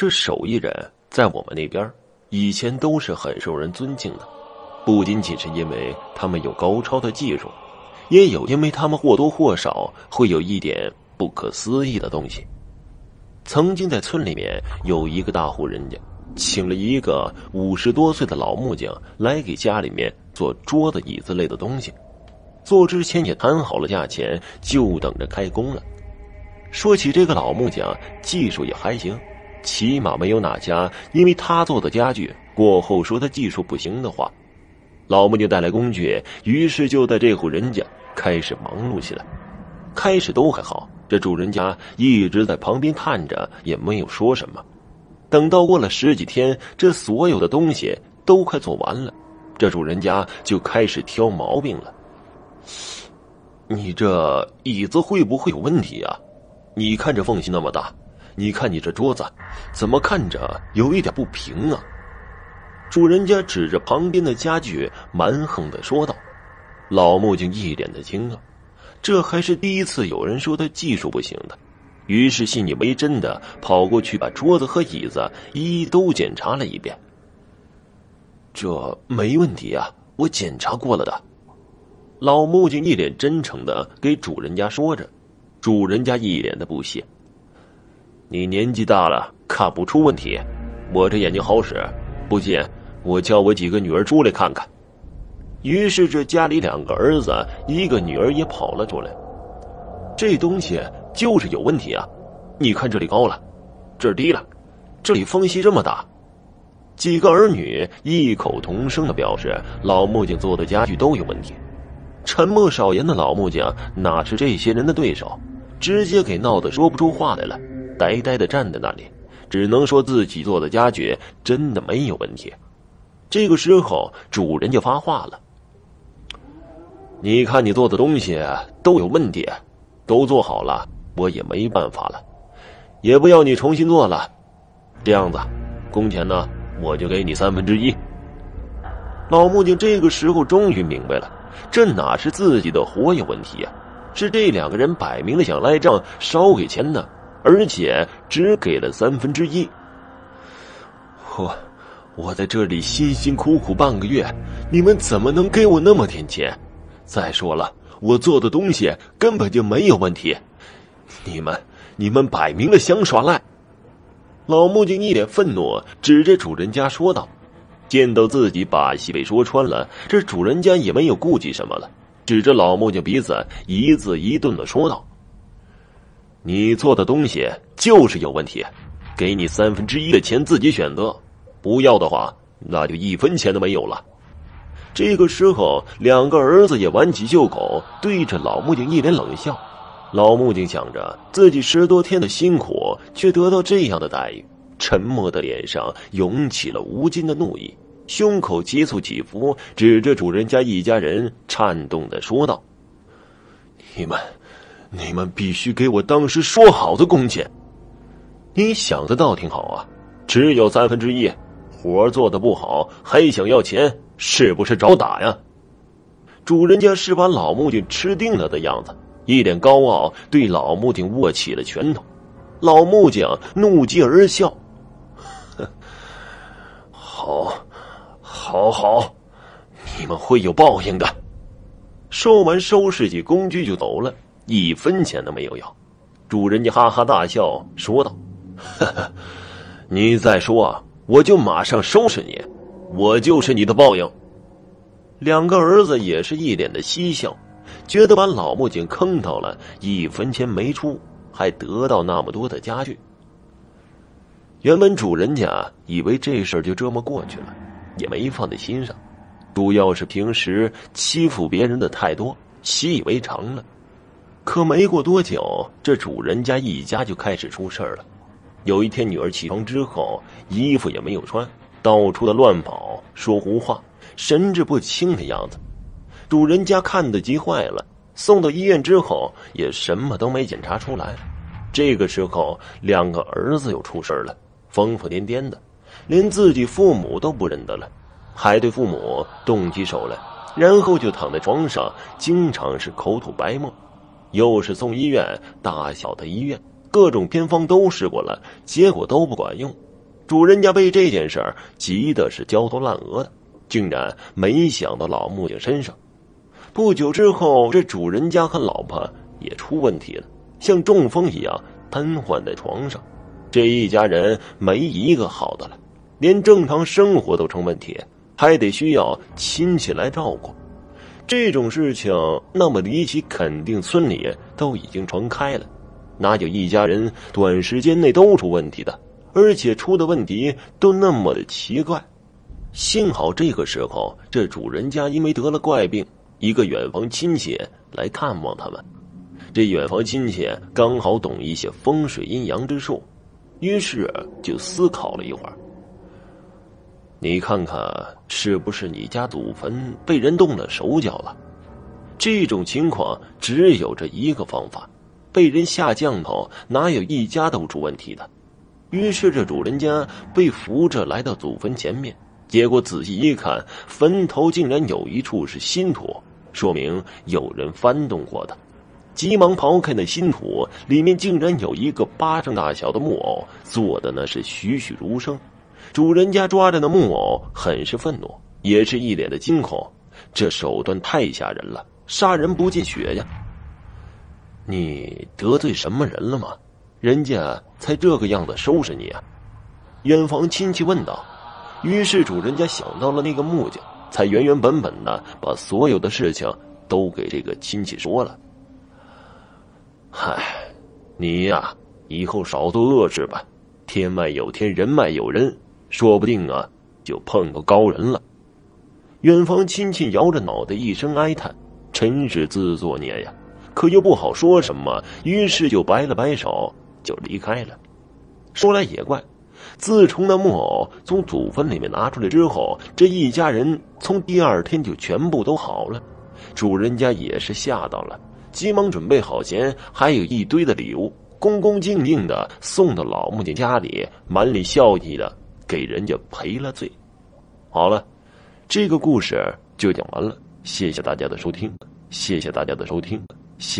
这手艺人在我们那边以前都是很受人尊敬的，不仅仅是因为他们有高超的技术，也有因为他们或多或少会有一点不可思议的东西。曾经在村里面有一个大户人家，请了一个五十多岁的老木匠来给家里面做桌子、椅子类的东西，做之前也谈好了价钱，就等着开工了。说起这个老木匠，技术也还行。起码没有哪家因为他做的家具过后说他技术不行的话。老木匠带来工具，于是就在这户人家开始忙碌起来。开始都还好，这主人家一直在旁边看着，也没有说什么。等到过了十几天，这所有的东西都快做完了，这主人家就开始挑毛病了。你这椅子会不会有问题啊？你看这缝隙那么大。你看，你这桌子怎么看着有一点不平啊？主人家指着旁边的家具，蛮横的说道。老木匠一脸的惊愕，这还是第一次有人说他技术不行的，于是信以为真的跑过去，把桌子和椅子一一都检查了一遍。这没问题啊，我检查过了的。老木匠一脸真诚的给主人家说着，主人家一脸的不屑。你年纪大了，看不出问题。我这眼睛好使，不信我叫我几个女儿出来看看。于是这家里两个儿子，一个女儿也跑了出来。这东西就是有问题啊！你看这里高了，这儿低了，这里缝隙这么大。几个儿女异口同声的表示，老木匠做的家具都有问题。沉默少言的老木匠哪是这些人的对手，直接给闹得说不出话来了。呆呆的站在那里，只能说自己做的家具真的没有问题。这个时候，主人就发话了：“你看，你做的东西都有问题，都做好了，我也没办法了，也不要你重新做了。这样子，工钱呢，我就给你三分之一。”老木匠这个时候终于明白了，这哪是自己的活有问题呀，是这两个人摆明了想赖账，少给钱呢。而且只给了三分之一。我，我在这里辛辛苦苦半个月，你们怎么能给我那么点钱？再说了，我做的东西根本就没有问题，你们，你们摆明了想耍赖！老木匠一脸愤怒，指着主人家说道：“见到自己把戏被说穿了，这主人家也没有顾忌什么了，指着老木匠鼻子，一字一顿的说道。”你做的东西就是有问题，给你三分之一的钱自己选择，不要的话那就一分钱都没有了。这个时候，两个儿子也挽起袖口，对着老木匠一脸冷笑。老木匠想着自己十多天的辛苦，却得到这样的待遇，沉默的脸上涌起了无尽的怒意，胸口急促起伏，指着主人家一家人，颤动的说道：“你们。”你们必须给我当时说好的工钱。你想的倒挺好啊，只有三分之一，活做的不好还想要钱，是不是找打呀？主人家是把老木匠吃定了的样子，一脸高傲，对老木匠握起了拳头。老木匠怒极而笑：“ 好，好，好，你们会有报应的。”说完，收拾起工具就走了。一分钱都没有要，主人家哈哈大笑说道：“你再说啊，我就马上收拾你，我就是你的报应。”两个儿子也是一脸的嬉笑，觉得把老木匠坑到了，一分钱没出，还得到那么多的家具。原本主人家以为这事儿就这么过去了，也没放在心上，主要是平时欺负别人的太多，习以为常了。可没过多久，这主人家一家就开始出事了。有一天，女儿起床之后，衣服也没有穿，到处的乱跑，说胡话，神志不清的样子。主人家看得急坏了，送到医院之后，也什么都没检查出来。这个时候，两个儿子又出事了，疯疯癫癫的，连自己父母都不认得了，还对父母动起手来，然后就躺在床上，经常是口吐白沫。又是送医院，大小的医院，各种偏方都试过了，结果都不管用。主人家被这件事儿急的是焦头烂额的，竟然没想到老木匠身上。不久之后，这主人家和老婆也出问题了，像中风一样瘫痪在床上。这一家人没一个好的了，连正常生活都成问题，还得需要亲戚来照顾。这种事情那么离奇，肯定村里都已经传开了，哪有一家人短时间内都出问题的？而且出的问题都那么的奇怪，幸好这个时候这主人家因为得了怪病，一个远房亲戚来看望他们。这远房亲戚刚好懂一些风水阴阳之术，于是就思考了一会儿。你看看是不是你家祖坟被人动了手脚了？这种情况只有这一个方法，被人下降头，哪有一家都出问题的？于是，这主人家被扶着来到祖坟前面，结果仔细一看，坟头竟然有一处是新土，说明有人翻动过的。急忙刨开那新土，里面竟然有一个巴掌大小的木偶，做的那是栩栩如生。主人家抓着那木偶，很是愤怒，也是一脸的惊恐。这手段太吓人了，杀人不见血呀！你得罪什么人了吗？人家才这个样子收拾你啊！远房亲戚问道。于是主人家想到了那个木匠，才原原本本的把所有的事情都给这个亲戚说了。嗨，你呀，以后少做恶事吧。天外有天，人外有人，说不定啊，就碰到高人了。远房亲戚摇着脑袋，一声哀叹：“真是自作孽呀！”可又不好说什么，于是就摆了摆手。就离开了。说来也怪，自从那木偶从祖坟里面拿出来之后，这一家人从第二天就全部都好了。主人家也是吓到了，急忙准备好钱，还有一堆的礼物，恭恭敬敬的送到老木匠家里，满脸笑意的给人家赔了罪。好了，这个故事就讲完了，谢谢大家的收听，谢谢大家的收听，谢。